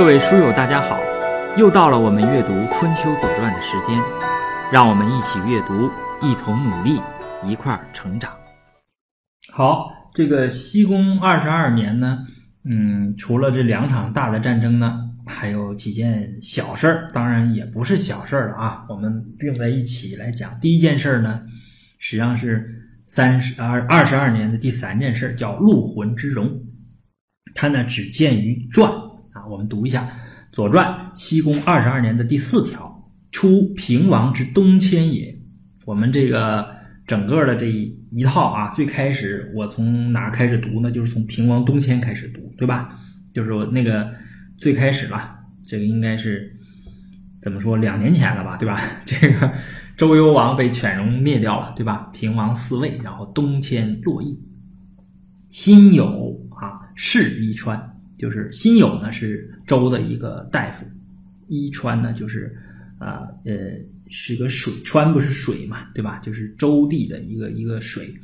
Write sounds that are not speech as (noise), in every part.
各位书友，大家好！又到了我们阅读《春秋左传》的时间，让我们一起阅读，一同努力，一块儿成长。好，这个西宫二十二年呢，嗯，除了这两场大的战争呢，还有几件小事儿，当然也不是小事儿了啊。我们并在一起来讲。第一件事儿呢，实际上是三十二二十二年的第三件事，叫陆浑之戎。它呢，只见于传我们读一下《左传》西宫二十二年的第四条：“出平王之东迁也。”我们这个整个的这一套啊，最开始我从哪开始读呢？就是从平王东迁开始读，对吧？就是我那个最开始了，这个应该是怎么说？两年前了吧，对吧？(laughs) 这个周幽王被犬戎灭掉了，对吧？平王嗣位，然后东迁洛邑，辛酉。是伊川，就是辛酉呢，是周的一个大夫。伊川呢，就是啊呃是个水川，不是水嘛，对吧？就是周地的一个一个水。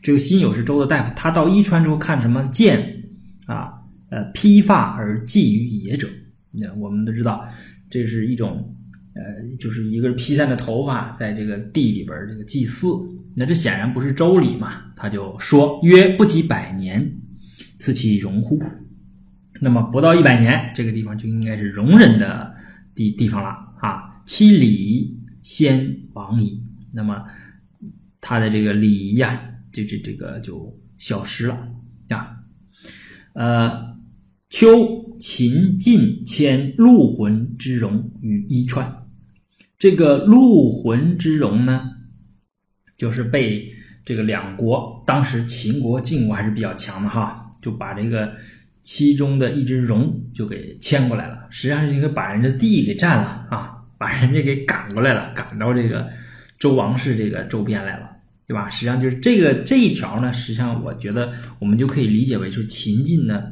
这个辛酉是周的大夫，他到伊川之后看什么？见啊呃披发而祭于野者。那我们都知道，这是一种呃就是一个披散的头发，在这个地里边这个祭祀。那这显然不是周礼嘛？他就说曰不及百年。此其荣乎？那么不到一百年，这个地方就应该是容忍的地地方了啊！其礼先亡矣。那么他的这个礼仪呀，这这这个就消失了啊。呃，秋秦晋迁陆浑之戎于伊川。这个陆浑之戎呢，就是被这个两国，当时秦国、晋国还是比较强的哈。就把这个其中的一只戎就给牵过来了，实际上是一个把人家地给占了啊，把人家给赶过来了，赶到这个周王室这个周边来了，对吧？实际上就是这个这一条呢，实际上我觉得我们就可以理解为，就是秦晋呢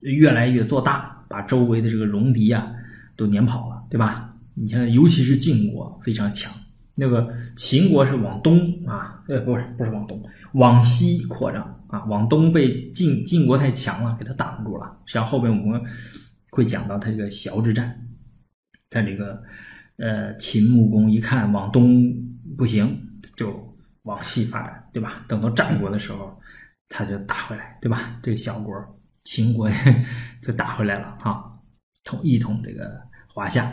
越来越做大，把周围的这个戎狄啊都撵跑了，对吧？你看，尤其是晋国非常强，那个秦国是往东啊，呃，不是不是往东，往西扩张。啊，往东被晋晋国太强了，给他挡住了。实际上后边我们会讲到他这个崤之战，在这个呃秦穆公一看往东不行，就往西发展，对吧？等到战国的时候，他就打回来，对吧？这个小国秦国 (laughs) 就打回来了，哈，统一统这个华夏。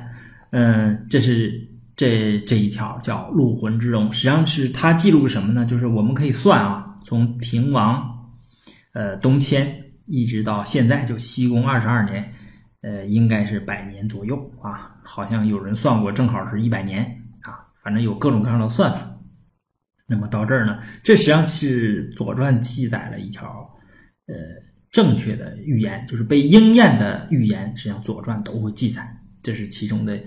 嗯，这是这这一条叫陆浑之戎，实际上是它记录什么呢？就是我们可以算啊。从平王，呃东迁一直到现在，就西宫二十二年，呃，应该是百年左右啊。好像有人算过，正好是一百年啊。反正有各种各样的算法。那么到这儿呢，这实际上是《左传》记载了一条呃正确的预言，就是被应验的预言，实际上《左传》都会记载。这是其中的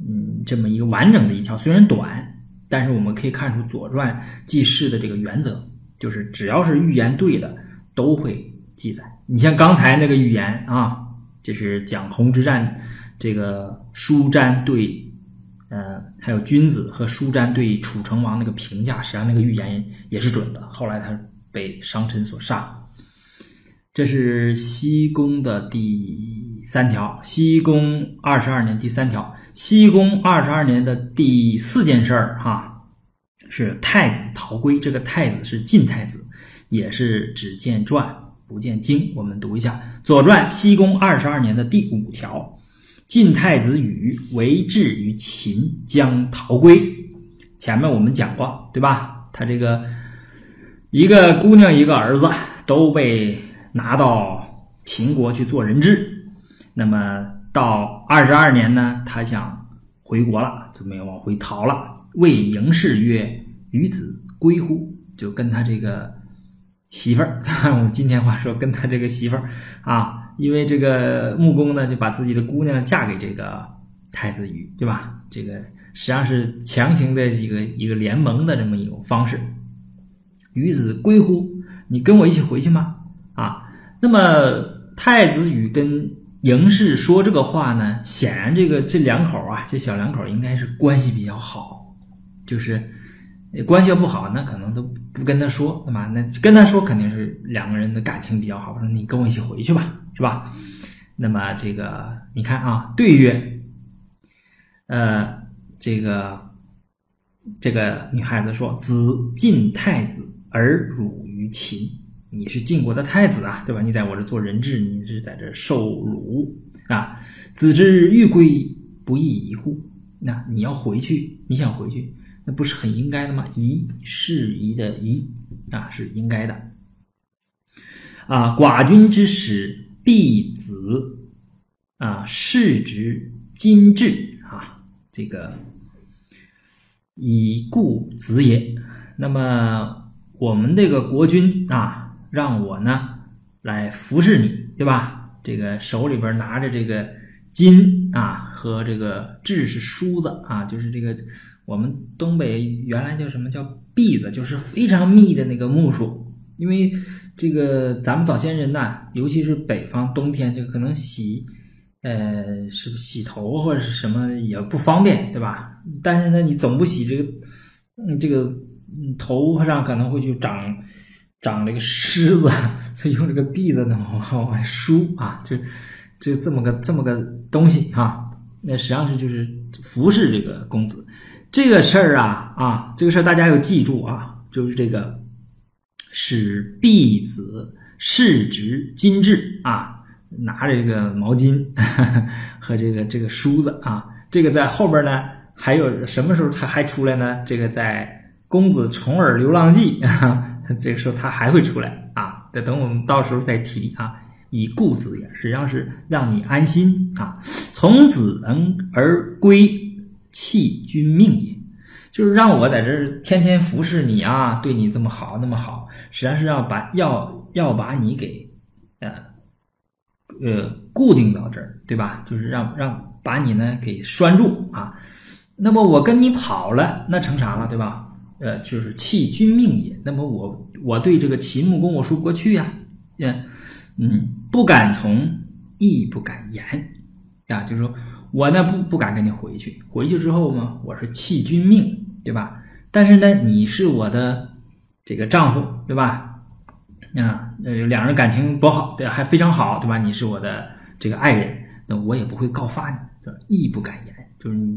嗯这么一个完整的一条，虽然短，但是我们可以看出《左传》记事的这个原则。就是只要是预言对的，都会记载。你像刚才那个预言啊，这是讲洪之战，这个舒詹对，呃，还有君子和舒詹对楚成王那个评价，实际上那个预言也是准的。后来他被商臣所杀。这是西宫的第三条，西宫二十二年第三条，西宫二十二年的第四件事儿哈。是太子逃归，这个太子是晋太子，也是只见传不见经。我们读一下《左传》西宫二十二年的第五条：晋太子禹为质于秦，将逃归。前面我们讲过，对吧？他这个一个姑娘，一个儿子都被拿到秦国去做人质。那么到二十二年呢，他想回国了，就没有往回逃了。魏嬴氏曰：“与子归乎？”就跟他这个媳妇儿，(laughs) 我们今天话说，跟他这个媳妇儿啊，因为这个穆公呢，就把自己的姑娘嫁给这个太子羽，对吧？这个实际上是强行的一个一个联盟的这么一种方式。与子归乎？你跟我一起回去吗？啊，那么太子羽跟嬴氏说这个话呢，显然这个这两口啊，这小两口应该是关系比较好。就是关系不好，那可能都不跟他说，对吧？那跟他说肯定是两个人的感情比较好。说你跟我一起回去吧，是吧？那么这个你看啊，对曰，呃，这个这个女孩子说：“子晋太子而辱于秦，你是晋国的太子啊，对吧？你在我这做人质，你是在这受辱啊。子之欲归，不亦宜乎？那你要回去，你想回去，那不是很应该的吗？宜适宜的宜啊，是应该的啊。寡君之使。”弟子啊，世之今至啊，这个以故子也。那么我们这个国君啊，让我呢来服侍你，对吧？这个手里边拿着这个金啊，和这个雉是梳子啊，就是这个我们东北原来叫什么叫篦子，就是非常密的那个木梳，因为。这个咱们早先人呐，尤其是北方冬天，这个可能洗，呃，是不洗头或者是什么也不方便，对吧？但是呢，你总不洗这个，嗯，这个头发上可能会去长长这个虱子，(laughs) 所以用这个篦子呢往往外梳啊，就就这么个这么个东西哈。那实际上是就是服侍这个公子，这个事儿啊啊，这个事儿大家要记住啊，就是这个。使婢子世职金质啊，拿着这个毛巾 (laughs) 和这个这个梳子啊，这个在后边呢，还有什么时候他还出来呢？这个在《公子重耳流浪记》(laughs) 这个时候他还会出来啊。得等我们到时候再提啊。以故子也，实际上是让你安心啊。从子能而归，弃君命也。就是让我在这儿天天服侍你啊，对你这么好那么好，实际上是要把要要把你给呃呃固定到这儿，对吧？就是让让把你呢给拴住啊。那么我跟你跑了，那成啥了，对吧？呃，就是弃君命也。那么我我对这个秦穆公我说不过去呀，嗯嗯，不敢从，亦不敢言啊。就是说我呢不不敢跟你回去，回去之后嘛，我是弃君命。对吧？但是呢，你是我的这个丈夫，对吧？啊，呃，两人感情多好，对，还非常好，对吧？你是我的这个爱人，那我也不会告发你，义不敢言，就是你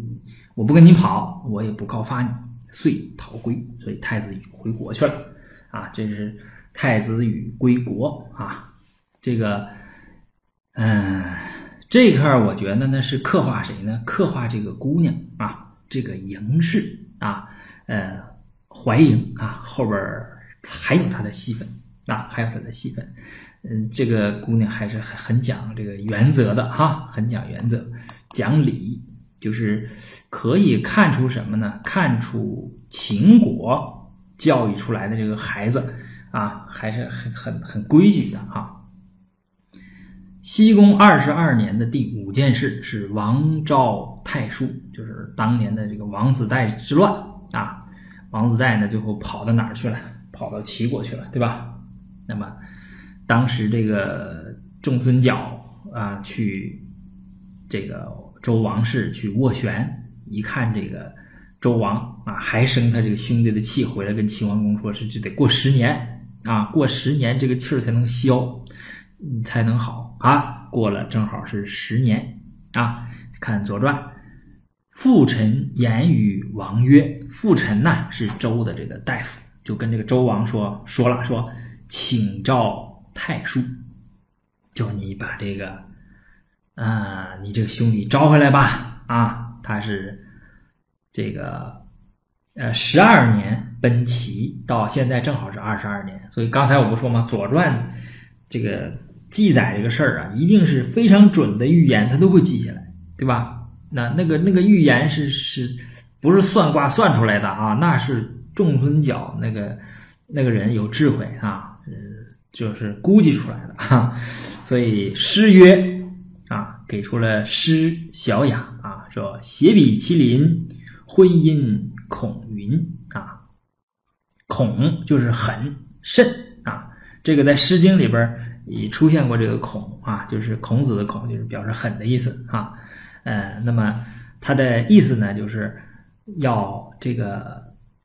我不跟你跑，我也不告发你，遂逃归。所以太子回国去了啊。这是太子与归国啊。这个，嗯，这块我觉得呢是刻画谁呢？刻画这个姑娘啊，这个嬴氏。啊，呃，怀嬴啊，后边还有她的戏份啊，还有她的戏份。嗯，这个姑娘还是很很讲这个原则的哈，很讲原则，讲理，就是可以看出什么呢？看出秦国教育出来的这个孩子啊，还是很很很规矩的哈。西宫二十二年的第五件事是王昭太叔，就是当年的这个王子带之乱啊。王子带呢，最后跑到哪儿去了？跑到齐国去了，对吧？那么当时这个仲孙角啊，去这个周王室去斡旋，一看这个周王啊，还生他这个兄弟的气，回来跟齐桓公说是这得过十年啊，过十年这个气儿才能消。你才能好啊！过了正好是十年啊！看《左传》，父臣言语王曰：“父臣呐，是周的这个大夫，就跟这个周王说说了，说请召太叔，就你把这个啊，你这个兄弟招回来吧啊！他是这个呃十二年奔齐，到现在正好是二十二年，所以刚才我不说吗？《左传》这个。记载这个事儿啊，一定是非常准的预言，他都会记下来，对吧？那那个那个预言是是，不是算卦算出来的啊？那是仲孙角那个那个人有智慧啊，呃，就是估计出来的哈。所以诗曰，给出了诗小雅啊，说写比麒麟，婚姻孔云啊，孔就是很甚啊，这个在《诗经》里边。也出现过这个孔啊，就是孔子的孔，就是表示狠的意思啊。呃，那么它的意思呢，就是要这个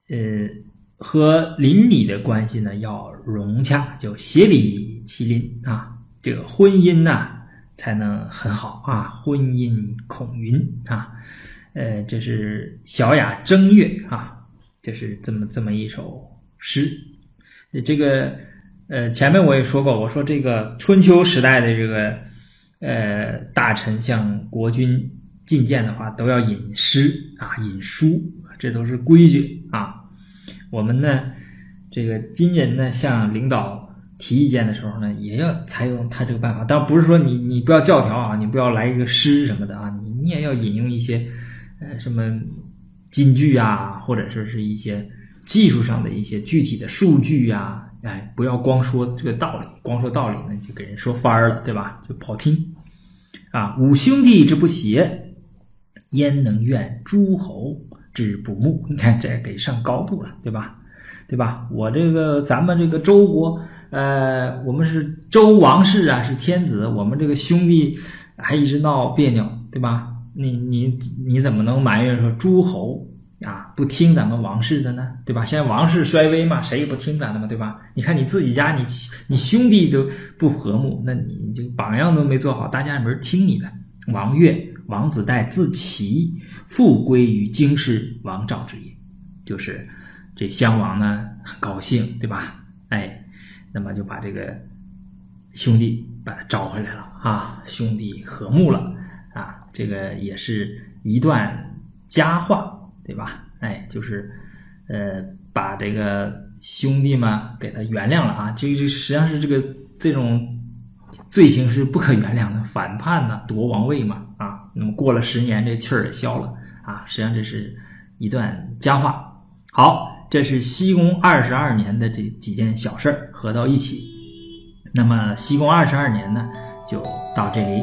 呃和邻里的关系呢要融洽，就协比麒麟啊。这个婚姻呢，才能很好啊。婚姻孔云啊，呃，这是小雅正月啊，这是这么这么一首诗。这个呃，前面我也说过，我说这个春秋时代的这个呃大臣向国君进谏的话，都要引诗啊，引书，这都是规矩啊。我们呢，这个今人呢，向领导提意见的时候呢，也要采用他这个办法。当然不是说你你不要教条啊，你不要来一个诗什么的啊，你你也要引用一些呃什么金句啊，或者说是一些技术上的一些具体的数据呀，哎，不要光说这个道理，光说道理呢就给人说翻儿了，对吧？就不好听啊。五兄弟之不协，焉能怨诸侯？之不睦，你看这给上高度了，对吧？对吧？我这个咱们这个周国，呃，我们是周王室啊，是天子，我们这个兄弟还一直闹别扭，对吧？你你你怎么能埋怨说诸侯啊不听咱们王室的呢？对吧？现在王室衰微嘛，谁也不听咱的嘛，对吧？你看你自己家，你你兄弟都不和睦，那你这个榜样都没做好，大家也没人听你的。王悦。王子带自齐，复归于京师王赵之业，就是这襄王呢很高兴，对吧？哎，那么就把这个兄弟把他招回来了啊，兄弟和睦了啊，这个也是一段佳话，对吧？哎，就是呃，把这个兄弟们给他原谅了啊，这这实际上是这个这种罪行是不可原谅的，反叛呢，夺王位嘛啊。那么过了十年，这气儿也消了啊！实际上这是一段佳话。好，这是西宫二十二年的这几件小事儿合到一起。那么西宫二十二年呢，就到这里。